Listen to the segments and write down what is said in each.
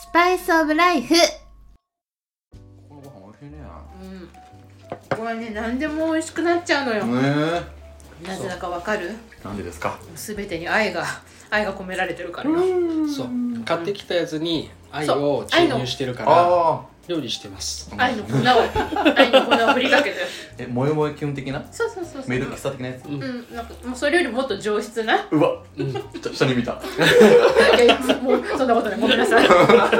スパイスオブライフ。このご飯美味しいね。うん。これね何でも美味しくなっちゃうのよ、ねなぜだかわかる？えなんでですか？全てに愛が 愛が込められてるからよ。そう。買ってきたやつに愛を注入してるから。あ料理してます。愛の粉を 愛の粉を振りかけて。えもえもえキュン的な？そうそうそうそう。メイド喫茶的なやつ？うんなんかもうそれよりもっと上質な。うわ。うん。下に見た。いやもうそんなことない。ごめんなさい。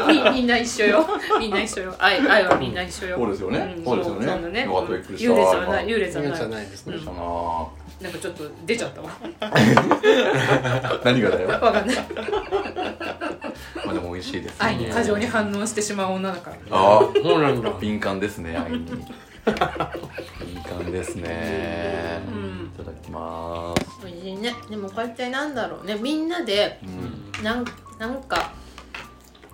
みみんな一緒よ。みんな一緒よ。愛愛はみんな一緒よ。そうですよね。ん。そうですよね。そんなね。よかった。びっくりした。優劣はない優劣はない。はないですね。な。なんかちょっと出ちゃったわ。何がだよ。わかんない。まあでも美味しいですね。愛に過剰に反応してしまう女だから。あ。そうなんだ。あ敏感ですね愛に。敏感ですね。うんいただきます。美味しいね。でもこうやってなんだろうね。みんなでうん。なんなんか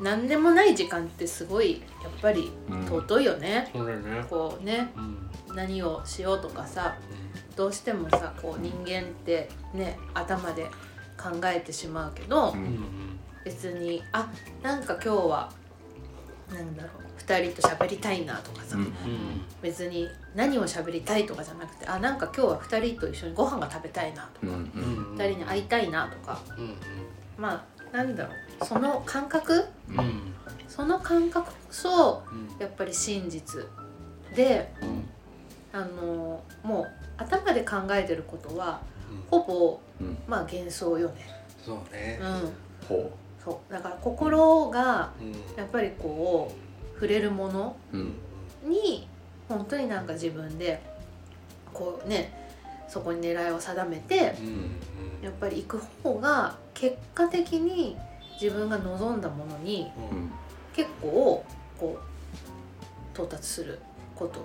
何でもない時間ってすごいやっぱりうん。尊いよね、そうだね。こうねうん。何をしようとかさどうしてもさこう人間ってね頭で考えてしまうけど、ううんん別にあなんか今日はなんだろう2人と喋りたいなとかさ、うん。うん別に何を喋りたいとかじゃなくてあなんか今日は2人と一緒にご飯が食べたいなとか、うんうん。うん2人に会いたいなとか。うんまあなんだろうその感覚？うん。うんその感覚こそやっぱり真実でうん。あのもう頭で考えてることはほぼうん。まあ幻想よね。そうね。うん、ほそうだから心がうん。やっぱりこう触れるものに本当になんか自分でこうねそこに狙いを定めてうん。やっぱり行く方が結果的に自分が望んだものにうん。結構こう到達すること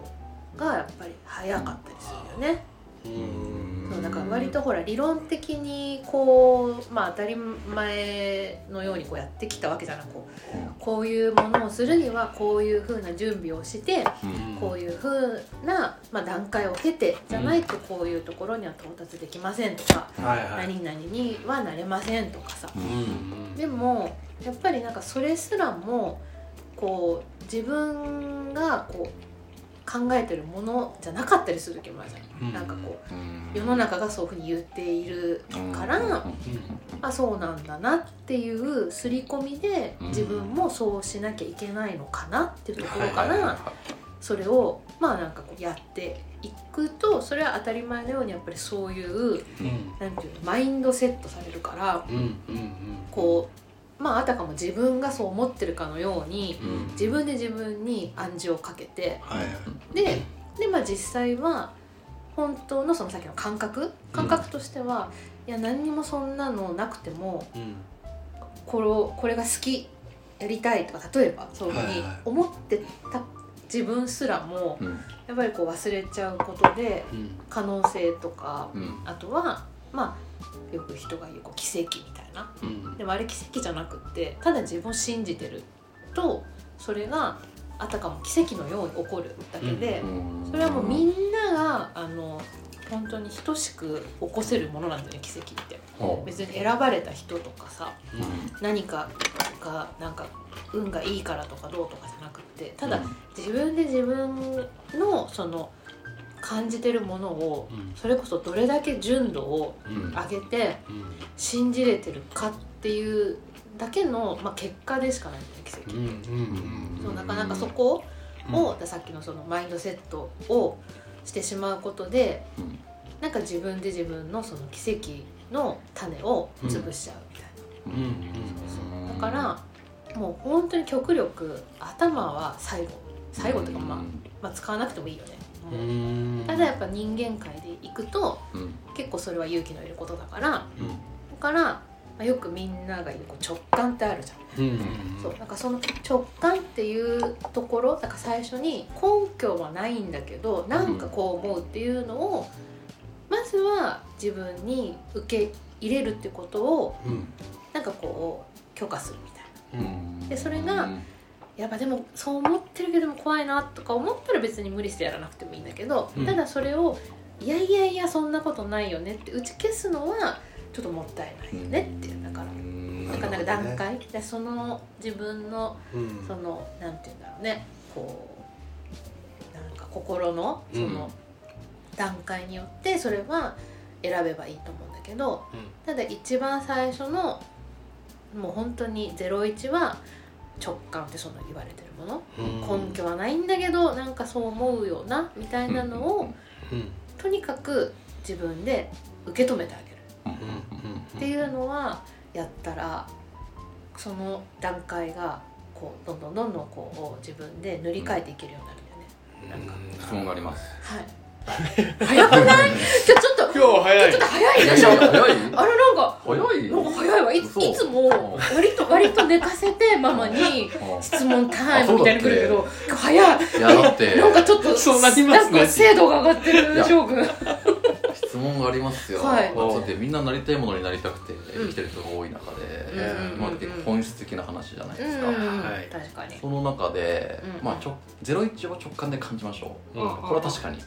がやっぱり早かったりするよね。うんそうだから割とほら理論的にこうまあ当たり前のようにこうやってきたわけじゃなくこうこういうものをするにはこういうふうな準備をしてうん。こういうふうな、まあ、段階を経てじゃないとこういうところには到達できませんとか、はいはい。何々にはなれませんとかさ。うんうん。でもやっぱりなんかそれすらもこう自分がこう考えてるものじゃなかったりする時もあるじゃん、うん。なんかこううん。世の中がそういうふうに言っているから、うん。あそうなんだなっていう刷り込みでうん。自分もそうしなきゃいけないのかなっていうところからそれをまあなんかこうやっていくとそれは当たり前のようにやっぱりそういううん。なんていうのマインドセットされるからこうまああたかも自分がそう思ってるかのようにうん。自分で自分に暗示をかけてはいはい。ででまあ実際は本当のそのさっきの感覚？感覚としては、いや何にもそんなのなくてもうん。これこれが好きやりたいとか例えばそういうふうにはいはい。思ってた自分すらもうん。やっぱりこう忘れちゃうことでうん。可能性とかうん。あとはまあよく人が言うこう奇跡みたいな。うん。でもあれ奇跡じゃなくってただ自分を信じてるとそれがあたかも奇跡のように起こるだけで、うん。それはもうみんながあの本当に等しく起こせるものなんだよね奇跡って。ほう。別に選ばれた人とかさうん。何かがなんか運がいいからとかどうとかじゃなくってただうん。自分で自分のその感じてるものをうん。それこそどれだけ純度をうん。上げてうん。信じれてるかっていうだけの、まあ、結果でしかないんだ奇跡。うんって。なかなかそこうん。を、さっきのそのマインドセットをしてしまうことでうん。なんか自分で自分のその奇跡の種を潰しちゃうみたいな。だからもう本当に極力頭は最後。最後というか、まあ、まあ使わなくてもいいよね。ただやっぱ人間界で行くとうん。結構それは勇気のいることだからだうん。から、まあ、よくみんなが言うこう直感ってあるじゃん。うん。そう。なんかその直感っていうところだから最初に根拠はないんだけどなんかこう思うっていうのをまずは自分に受け入れるってことをうん。なんかこう許可するみたいな。うん。でそれがやっぱでもそう思ってるけども怖いなとか思ったら別に無理してやらなくてもいいんだけど、うん。ただそれをいやいやいやそんなことないよねって打ち消すのはちょっともったいないよねっていうだから。うん。なんかなんか段階。でその自分のうん。そのなんて言うんだろうねこうなんか心のその段階によってそれは選べばいいと思うんだけどただ一番最初のもう本当に01は直感ってその言われてるもの。うん。根拠はないんだけどなんかそう思うよなみたいなのをうんとにかく自分で受け止めてあげる。うんっていうのはやったらその段階がこうどんどんどんどんこう自分で塗り替えていけるようになるんだよね。うん。質問があります。はい。早くない？ちょちょっとちょ今日早い。っと早いでしょ。あれ早いなんか早い？なんか早いわ。いいつも割と割と寝かせてママに質問タイムみたいに来るけど今日早い。いやだってなんかちょっとそうなりますね。なんか精度が上がってるいや翔くん。質問がありますよ、はい。だってみんななりたいものになりたくて生きてる人が多い中で、うんまあ、結構本質的な話じゃないですか、うんはい。確かに。その中で、うんまあ、ちょ01を直感で感じましょう、うん。これは確かに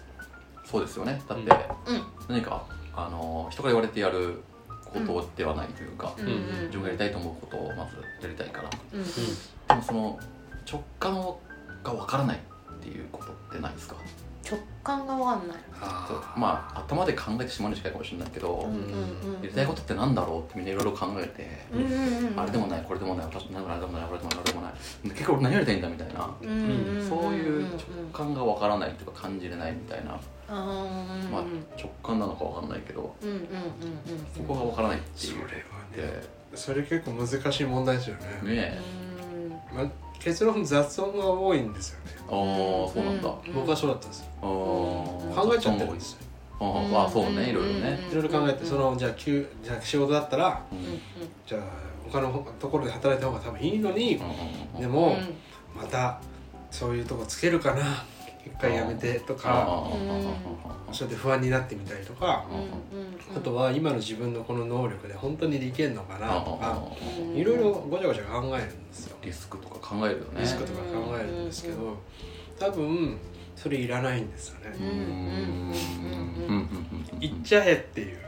そうですよね。だって、うん。何かあの人から言われてやることではないというか、自分がやりたいと思うことをまずやりたいから。でもその直感をがわからないっていうことってないですか？直感がわかんない。そう。あまあ頭で考えてしまうに近いかもしれないけど、うんうんうんやりたいことってなんだろうってみんないろいろ考えて、うんうんうん。あれでもないこれでもない私なんでもないあれでもないこれでもないあれでもない結局俺何やりたいんだみたいな、うんうんうん。そういう直感がわからないというか感じれないみたいな、まあ、直感なのかわかんないけどうんうんうんうんそこがわからないっていう。それはでね。それ結構難しい問題ですよね。ねうん。まあ、結論雑音が多いんですよね。ああそうなんだ、うん僕はそうだったんですよ。あー。考えちゃってるんですよ。あーまあそうね。いろいろね、いろいろ考えてそのじゃあ急じゃあ仕事だったらうん。じゃあ他のところで働いた方が多分いいのにうんでもうんまたそういうとこつけるかな一回やめてとあかー。それで不安になってみたりとかあとは今の自分のこの能力で本当にできるのかなとかうんいろいろごちゃごちゃ考えるんですよ。リスクとか考えるよね。リスクとか考えるんですけど多分それいらないんですよね。うんうんうんうんうん行っちゃえっていう。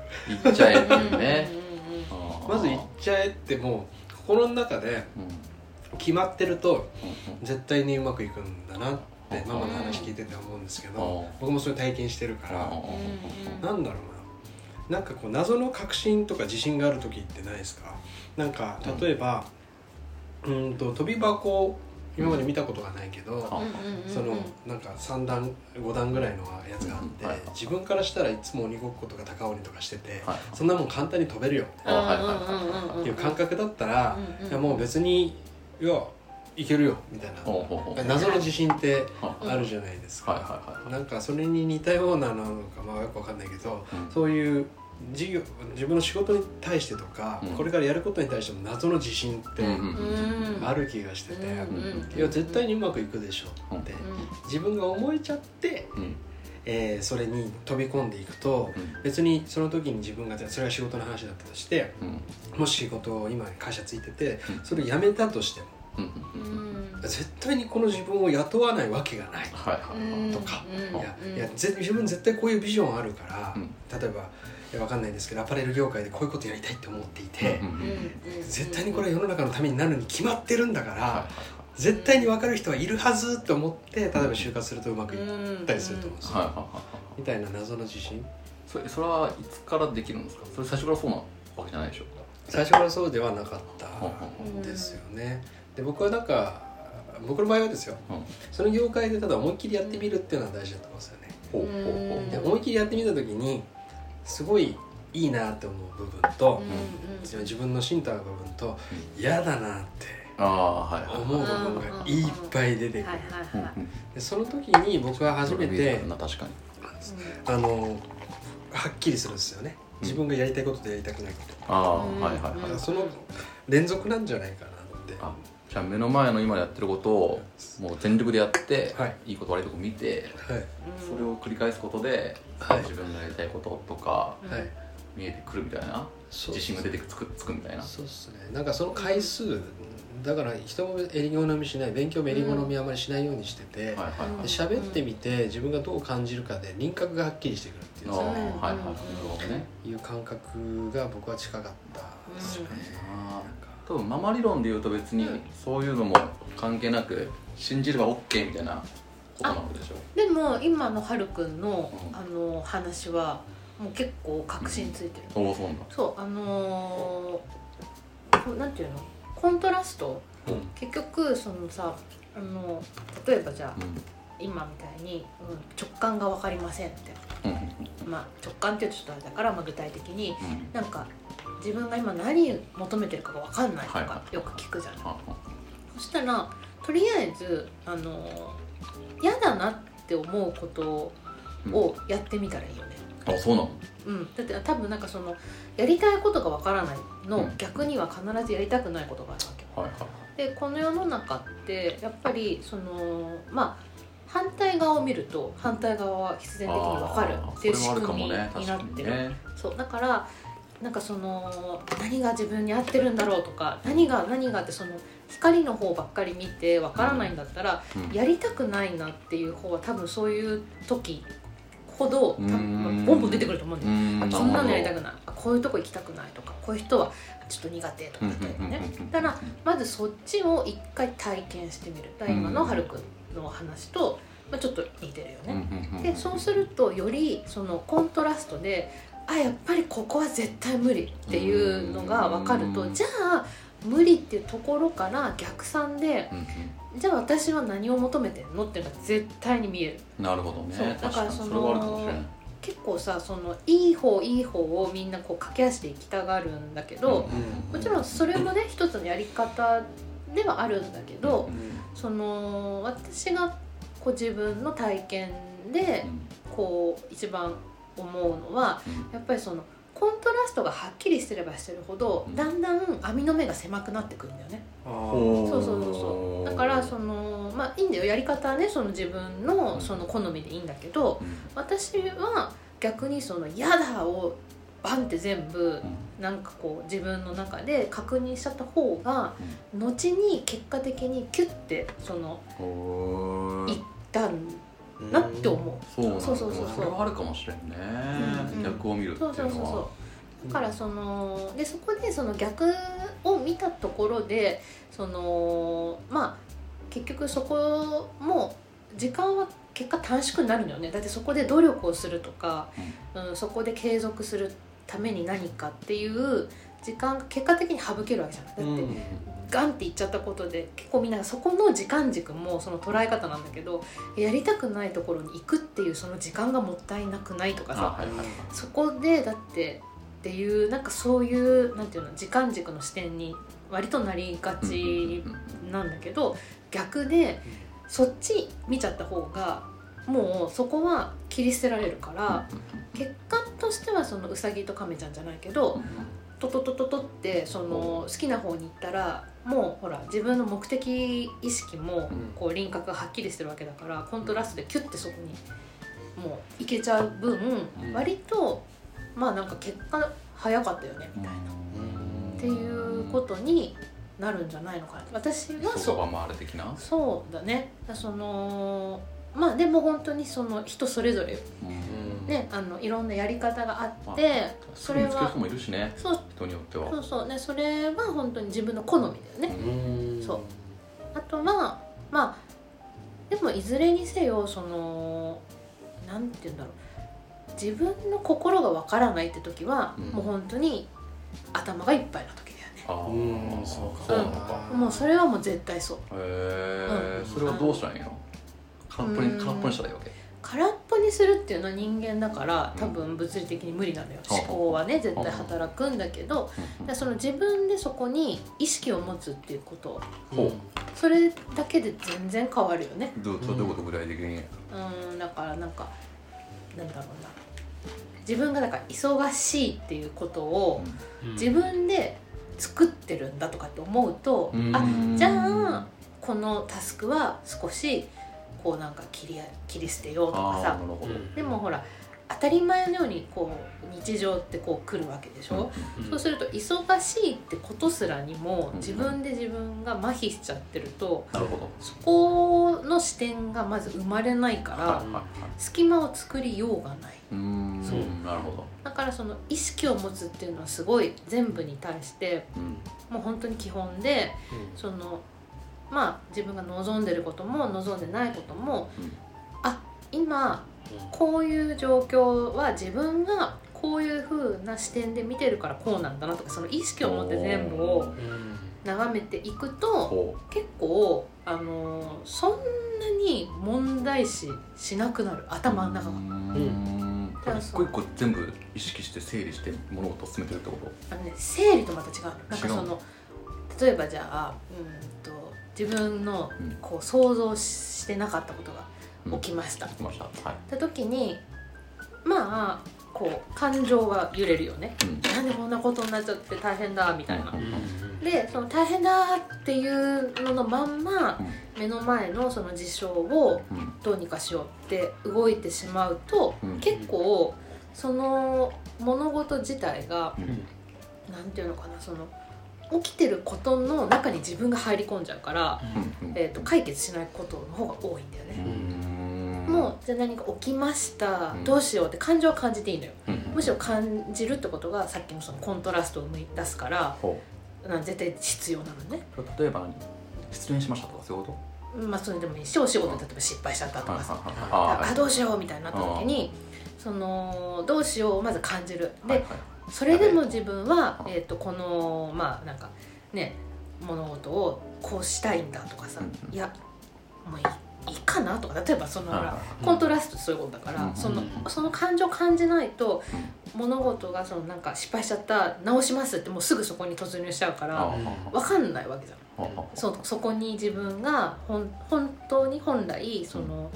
行っちゃえっていううんねうんうん。まず行っちゃえってもう心の中でうん。決まってるとうん。絶対にうまくいくんだなってママの話聞いてて思うんですけどうん。僕もそれ体験してるからうんなんだろうな。なんかこう謎の確信とか自信がある時ってないですか？なんか例えばうーんと飛び箱今まで見たことがないけどそのなんか3段5段ぐらいのやつがあっうん。はい。て自分からしたらいつも鬼ごっことか高鬼とかしててはい。そんなもん簡単に飛べるよあはいはいはいはいっていう感覚だったらうんうん。いやもう別にいやいけるよみたいな。謎の自信ってはあるじゃないですか。なんかそれに似たようなのかまあよくわかんないけどうん。そういう事業自分の仕事に対してとか、うん。これからやることに対しても謎の自信ってある気がしてて、うんいや絶対にうまくいくでしょって、自分が思えちゃって、うん。えーそれに飛び込んでいくとうん。別にその時に自分がそれが仕事の話だったとしてうん。もし仕事を今会社ついててうん。それを辞めたとしても絶対にこの自分を雇わないわけがない。はいはい。はいとか。うん。いやいやぜ自分絶対こういうビジョンあるから、うん。例えばいやわかんないですけどアパレル業界でこういうことやりたいって思っていて、うんうん。うん絶対にこれは世の中のためになるに決まってるんだから、はいはい。絶対に分かる人はいるはずって思って例えば就活するとうまくいったりすると思うんですよ、はいはいはいはい。みたいな謎の自信。それそれはいつからできるんですか？それ最初からそうなわけじゃないでしょ最初からそうではなかったですよねで僕はなんか僕の場合はですよ。うん。その業界でただ思いっきりやってみるっていうのは大事だと思うんですよね。ほうほうほう。うん。で思いっきりやってみた時にすごいいいなって思う部分と、自分の芯と合う部分と嫌だなって思う部分がいっぱい出てくる。でその時に僕は初めてな確かに。あのはっきりするんですよね。自分がやりたいこととやりたくないこああうんはいはいはい。その連続なんじゃないかなってゃあ目の前の今やってることをもう全力でやって、はい。い、いこと悪いとこ見てはい。それを繰り返すことで、はい。自分がやりたいこととかはい。見えてくるみたいな自信が出てくつくつくみたいな。そうっすね。なんかその回数だから人も襟好みしない勉強も襟好みあまりしないようにしてて、はいはいはい。で喋ってみて自分がどう感じるかで輪郭がはっきりしてくるっていうああさはいはい。はいう感覚が僕は近かったですよね、あなんか多分ママ理論で言うと別にうん。そういうのも関係なく信じれば OK みたいなことなのでしょでも今のはるくんのうん。あの話はもう結構確信ついてる、おおそうそうあのーなんていうの？コントラスト？うん。結局そのさあの例えばじゃあうん。今みたいに、うん、直感が分かりませんって、うん。うん。まあ、直感っていうとちょっとあれだから、まあ、具体的にうん。なんか自分が今何求めてるかが分かんないとはいかよく聞くじゃない、ははそしたらとりあえずあの嫌だなって思うことうん。をやってみたらいいよね、あそうなの？うん、だって多分なんかそのやりたいことが分からないの、うん。逆には必ずやりたくないことがあるわけよ。はいはい。でこの世の中ってやっぱりそのまあ反対側を見ると反対側は必然的に分かるっていう仕組みになってる、ね。そう。だからなんかその何が自分に合ってるんだろうとか何が何がってその光の方ばっかり見て分からないんだったら、うん。やりたくないなっていう方は多分そういう時ほど多分ボンボン出てくると思うんだあこんなのやりたくくない。あこういうとこ行きたくないとかこういう人はちょっと苦手とかうん例えばねうん。だからまずそっちを一回体験してみる。今のうん。はるくんの話と、まあ、ちょっと似てるよね。ねでそうするとよりそのコントラストであやっぱりここは絶対無理っていうのが分かるとうん。じゃあ無理っていうところから逆算でうんじゃあ私は何を求めてんのっていうのが絶対に見える。うんなるほどね。だからその結構さそのいい方いい方をみんなこう駆け足で行きたがるんだけど、もちろんそれもね一つのやり方ではあるんだけど、その私がこう自分の体験でこう一番思うのはやっぱりそのコントラストがはっきりしてればしてるほどうん。だんだん網の目が狭くなってくるんだよね。うんそう。そうそうそう。だからそのまあいいんだよ。やり方はねその自分のその好みでいいんだけど私は逆にその「嫌だ」をバンって全部なんかこう自分の中で確認しちゃった方が後に結果的にキュッてそのうんいったんなって思う。そうそうそうそうそう。それはあるかもしれんね。うんうん。逆を見るっていうそうそうそうのはそうだからそのでそこでその逆を見たところでそのまあ結局そこも時間は結果短縮になるのよね。だってそこで努力をするとか、うん、そこで継続するために何かっていう時間が結果的に省けるわけじゃないだって、ガンって言っちゃったことで結構みんなそこの時間軸もその捉え方なんだけどやりたくないところに行くっていうその時間がもったいなくないとかさあはいはいはい。そこでだってっていうなんかそういうなんていうの時間軸の視点に割となりがちなんだけど逆でそっち見ちゃった方がもうそこは切り捨てられるから結果としてはそのうさぎと亀ちゃんじゃないけどトトトトトってその好きな方に行ったらもうほら自分の目的意識もこう輪郭がはっきりしてるわけだからコントラストでキュッてそこにもういけちゃう分うん。割とまあなんか結果早かったよねみたいな。っていうことになるんじゃないのかな。私はそそうば回る的な？そうだね。だそのまあでも本当にその人それぞれよ。ねあのいろんなやり方があってそれは人もいるしね。そう。人によっては。そうそう。ねそれは本当に自分の好みだよね。そう。あとはまあでもいずれにせよそのなんて言うんだろう。自分の心がわからないって時は、うん。もう本当に頭がいっぱいな時だよね。あうんあそうか。そうなのか。もうそれはもう絶対そう。へえうん。それはどうしたらいいの？空っぽうん。に空っぽにしたらいいわけ。空っぽにするっていうのは人間だから多分物理的に無理なのよ、う。ん思考はね絶対働くんだけど、でその自分でそこに意識を持つっていうこと。ほう。それだけで全然変わるよね。どうどういうこと？具体的に。うんだからなんかなんだろうな。自分がだから忙しいっていうことを自分で作ってるんだとかって思うと、うん。あじゃあこのタスクは少しこうなんか切り切り捨てようとかさ。でもほら当たり前のようにこう日常ってこう来るわけでしょ、そうすると忙しいってことすらにもうん自分で自分が麻痺しちゃってるとなるほど。そこの視点がまず生まれないから隙間を作りようがない。うーんそう。なるほど。だからその意識を持つっていうのはすごい全部に対してうん。もう本当に基本でそのまあ自分が望んでることも望んでないことも、うん。あ今こういう状況は自分がこういう風な視点で見てるからこうなんだなとかその意識を持って全部を眺めていくとほ結構あのそんなに問題視しなくなるう頭の中が。一個一個全部意識して整理して物事を進めてるってこと？あのね、整理とまた違う。なんかその？例えばじゃあうんと自分のうん。こう想像してなかったことが起きました、聞きました。はい。って時にまあこう感情が揺れるよね。うん。なんでこんなことになっちゃって大変だみたいな。うん。でその大変だっていうののまんま目の前のその事象をうん。どうにかしようって動いてしまうとうん。結構その物事自体がうん。なんていうのかなその起きてることの中に自分が入り込んじゃうから、うんえー、と解決しないことの方が多いんだようね。ん。もうじゃあ何か起きました、うん。どうしようって感情は感じていいのよ。うんむしろ感じるってことがさっきのそのコントラストを生み出すからほなん絶対必要なのね。う例えば失恋しましたとかそういうこまあそれでもいい。しお仕事で例えば失敗しちゃったととかさ。ああどうしようみたいになった時にそのどうしようをまず感じる。でそれでも自分は、うんえー、とこのまあなんかね物事をこうしたいんだとかさ、うんいやもういいいいかなとか。例えばその、ほらはい。コントラストそういうことだから、うんそのうん。その感情を感じないと、物事がそのなんか失敗しちゃった直しますってもうすぐそこに突入しちゃうからあ分かんないわけじゃん。そうそこに自分がほん本当に本来その、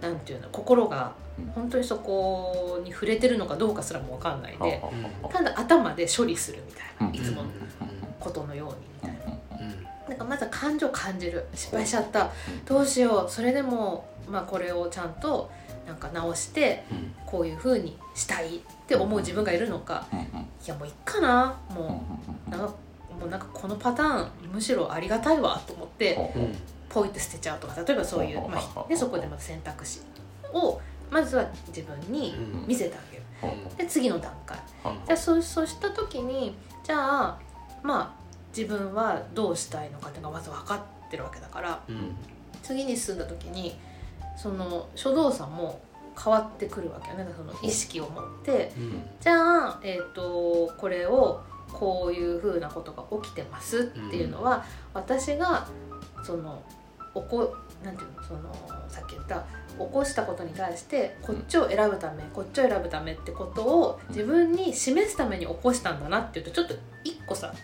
なんていうの心がうん。本当にそこに触れてるのかどうかすらも分かんないで。ああただ頭で処理するみたいな、うん。いつものことのように。みたいな。なんかまずは感情を感じる。失敗しちゃった。どうしよう。それでも、まあ、これをちゃんとなんか直してうん。こういうふうにしたいって思う自分がいるのか。うん。うん。いやもういっかな。うん。うん。もうなんかもうなんかこのパターンむしろありがたいわと思ってポイって捨てちゃうとか例えばそういう、まあ、でそこでまた選択肢をまずは自分に見せてあげる。で次の段階。じゃあそうそうした時にじゃあまあ自分はどうしたいのかっていうのがまず分かってるわけだから次に進んだ時にその初動作も変わってくるわけよ。ねその意識を持ってじゃあ、えー、とこれをこういうふうなことが起きてますっていうのは、私がその起こなんていうのそのさっき言った起こしたことに対してこっちを選ぶためこっちを選ぶためってことを自分に示すために起こしたんだなっていうとちょっと一個さ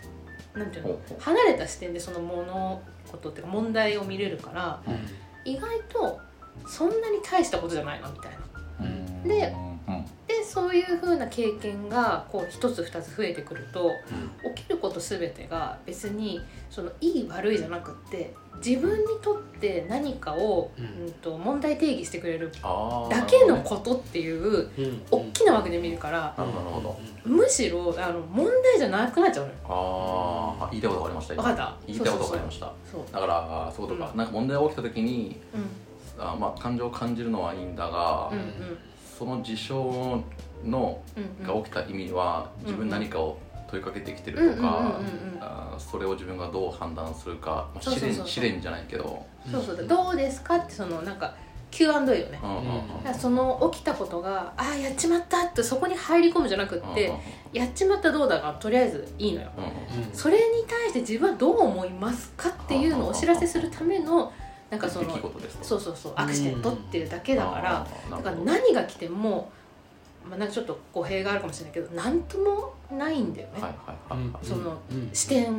なんていうの離れた視点でその物事っていうか問題を見れるから意外とそんなに大したことじゃないのみたいな。でそういう風な経験がこう一つ二つ増えてくると起きること全てが別にそのいい悪いじゃなくって自分にとって何かを、ううんん、と問題定義してくれるだけのことっていう大きな枠で見るからなるほどなるほど。むしろあの問題じゃなくなっちゃうのよ。あ言いたいことがありました今。わかった。言いたいことがありました。そう。だからそういうことか、うん。なんか問題が起きた時にうん。あまあ感情を感じるのはいいんだが、うんうんその事象のうんが起きた意味は自分何かを問いかけてきてるとかそれを自分がどう判断するか、まあ、試練試練じゃないけど、そうそう。だどうですかってそのなんか Q&A よね。うんその起きたことがああやっちまったってそこに入り込むじゃなくってやっちまったどうだがとりあえずいいのよ。うんうんうん。それに対して自分はどう思いますかっていうのをお知らせするためのなんかそのそうそうそうアクシデントっていうだけだからだから何が来てもまあなんかちょっと語弊があるかもしれないけど何ともないんだよね、はいはいはいはい。その視点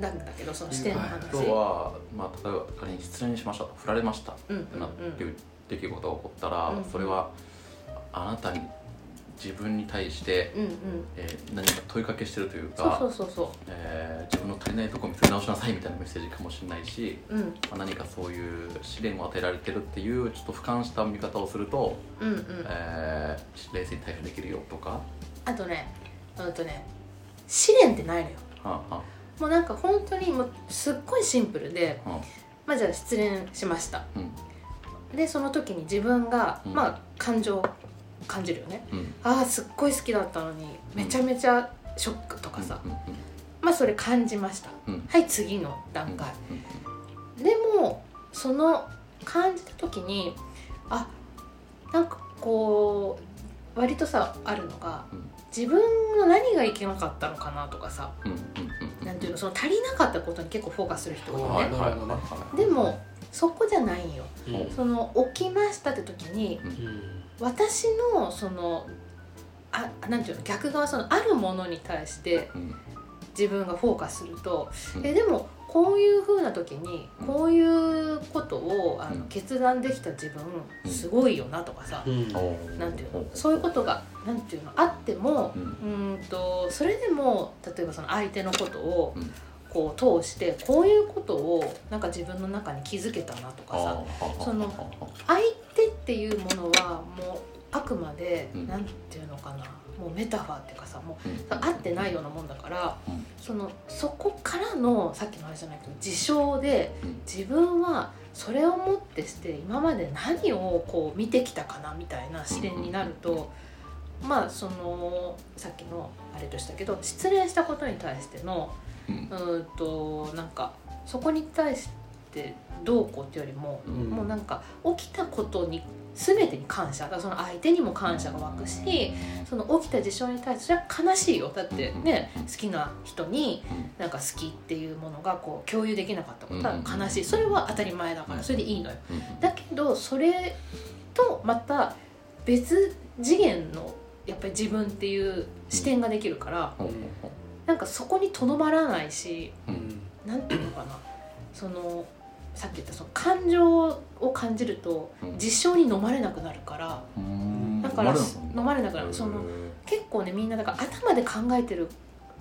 なんだけどその視点の話、今日は、まあ、例えば仮に失恋しましたと振られましたってなっていう出来事が起こったら、うん。それはあなたに自分に対して、うんうん。えー何か問いかけしてるというそうかそうそうそえー自分の足りないとこ見つけ直しなさいみたいなメッセージかもしれないし、ううん。まあ、何かそういう試練を与えられてるっていうちょっと俯瞰した見方をすると、うんうん。えー冷静に対処できるよとか、あとねうんとね試練ってないのよ。はあはもうなんか本当にもうすっごいシンプルであ。はまあじゃあ失恋しました。あうん。でその時に自分が、うん。まあ感情を感じるよね。うん。ああすっごい好きだったのにめちゃめちゃショックとかさ、うんうんまあそれ感じました、うん。はい次の段階、うんでもその感じた時にあなんかこう割とさあるのが、うん。自分の何がいけなかったのかなとかさ。うんうんうんなんていうのその足りなかったことに結構フォーカスする人多いはいよねはいはいはいでもそこじゃないんよ。うん。その起きましたって時に私のそのあなんていうの逆側そのあるものに対してうん。自分がフォーカスすると、うん。えでもこういう風な時にうん。こういうことをあの、うん。決断できた自分うん。すごいよなとかさ、うん。なんていうのそういうことがなんていうのあってもうん。うーんとそれでも例えばその相手のことをうんこう通してこういうことをなんか自分の中に気づけたなとかさその相手っていうものはもうあくまで、うん。なんていうのかなもうメタファーっていうかさもううん。合ってないようなもんだから、うん。そのそこからのさっきのあれじゃないけど事象でうん。自分はそれをもってして今まで何をこう見てきたかなみたいな視点になると、まあそのさっきのあれとしたけど失恋したことに対してのうん。うーんとなんかそこに対してどうこうっていうよりも、うん。もうなんか起きたことに全てに感謝。だその相手にも感謝が湧くしその起きた事象に対してそれは悲しいよ。だってねうん。好きな人にうん。なんか好きっていうものがこう共有できなかったことはうん。悲しい。それは当たり前だからそれでいいのよ。うん。だけどそれとまた別次元のやっぱり自分っていう視点ができるからなんかそこにとどまらないしほううん。なんていうのかな。そのさっき言ったその感情を感じるとうん。実証に飲まれなくなるから。うん。だから飲まれなくなるその結構ねみんなだから頭で考えてる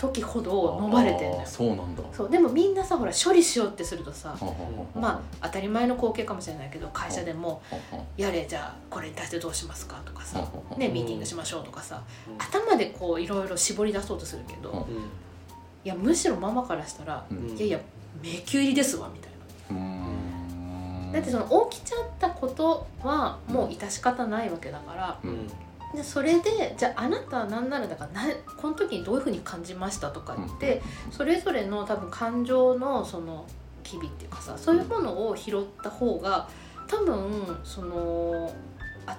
時ほど飲まれてんだよ。そうなんだ。そうでもみんなさほら処理しようってするとさまあ当たり前の光景かもしれないけど会社でもはあは「やれじゃあこれに対してどうしますか?」とかさあはあ「ねミーティングしましょう」とかさうん。頭でこういろいろ絞り出そうとするけどうん。いやむしろママからしたらうん「いやいや迷宮入りですわ」みたいな。だってその起きちゃったことはもう致し方ないわけだからうんでそれでじゃああなたは何ならだからなこの時にどういうふうに感じましたとかってそれぞれの多分感情のその機微っていうかさそういうものを拾った方が多分その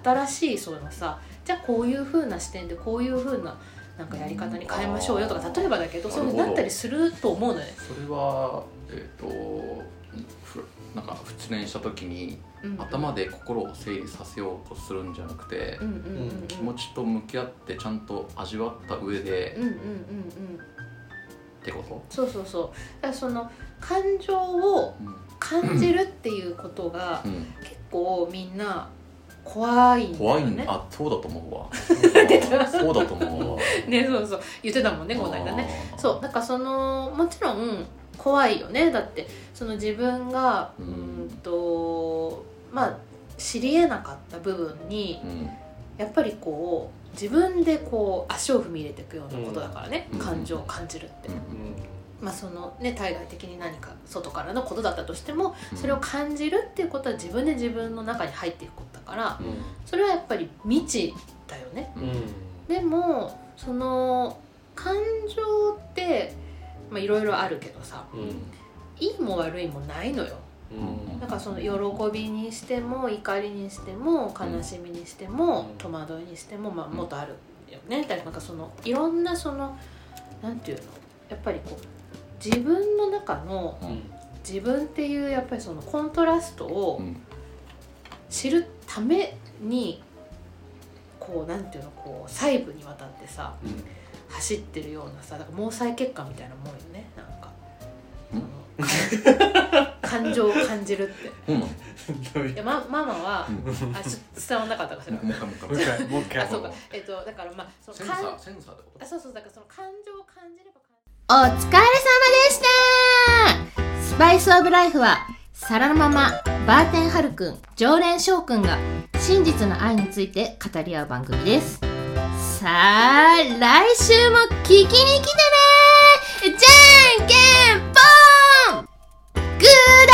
新しいそのさじゃあこういうふうな視点でこういうふうななんかやり方に変えましょうよとか例えばだけどそういうふうになったりすると思うのよね。それはえっ、とふなんか失恋した時にうん。頭で心を整理させようとするんじゃなくて気持ちと向き合ってちゃんと味わった上でうんうんうんうん。ってことそうそうそう。だからその感情をうん。感じるっていうことがうん。結構みんな怖いんだ怖いんよね。あそうだと思うわ。そうだと思うわ。ねそうそう。言ってたもんねこの間ね。そう。だからそのもちろん怖いよね。だってその自分がううんとまあ知りえなかった部分にうん。やっぱりこう自分でこう足を踏み入れていくようなことだからね、うん。感情を感じるって。うん。まあそのね対外的に何か外からのことだったとしてもうん。それを感じるっていうことは自分で自分の中に入っていくことだからうん。それはやっぱり未知だよね。でもその感情ってまあいろいろあるけどさいいも悪いもないのよ。だからその喜びにしても怒りにしても悲しみにしてもうん。戸惑いにしてもまあもっとあるよね。だからなんかそのいろんなそのなんていうの？やっぱりこう自分の中の自分っていうやっぱりそのコントラストをうん。知るためにこうなんていうの？こう細部にわたってさ走ってるようなさだから毛細血管みたいなもんよね。なんか。感感情を感じるって。いや、ま、ママは、うん。あちょ伝わんなかったかしら。もう一回もう一回。あそうか。えっとだからまあそのセンサ感ーセンサーってこと？あそうそうだからその感情を感じれば感お疲れ様でしたスパイスオブライフは皿のままバーテンハルくん常連翔くんが真実の愛について語り合う番組ですさあ、来週も聞きに来てね！じゃんけんぽん！グーだ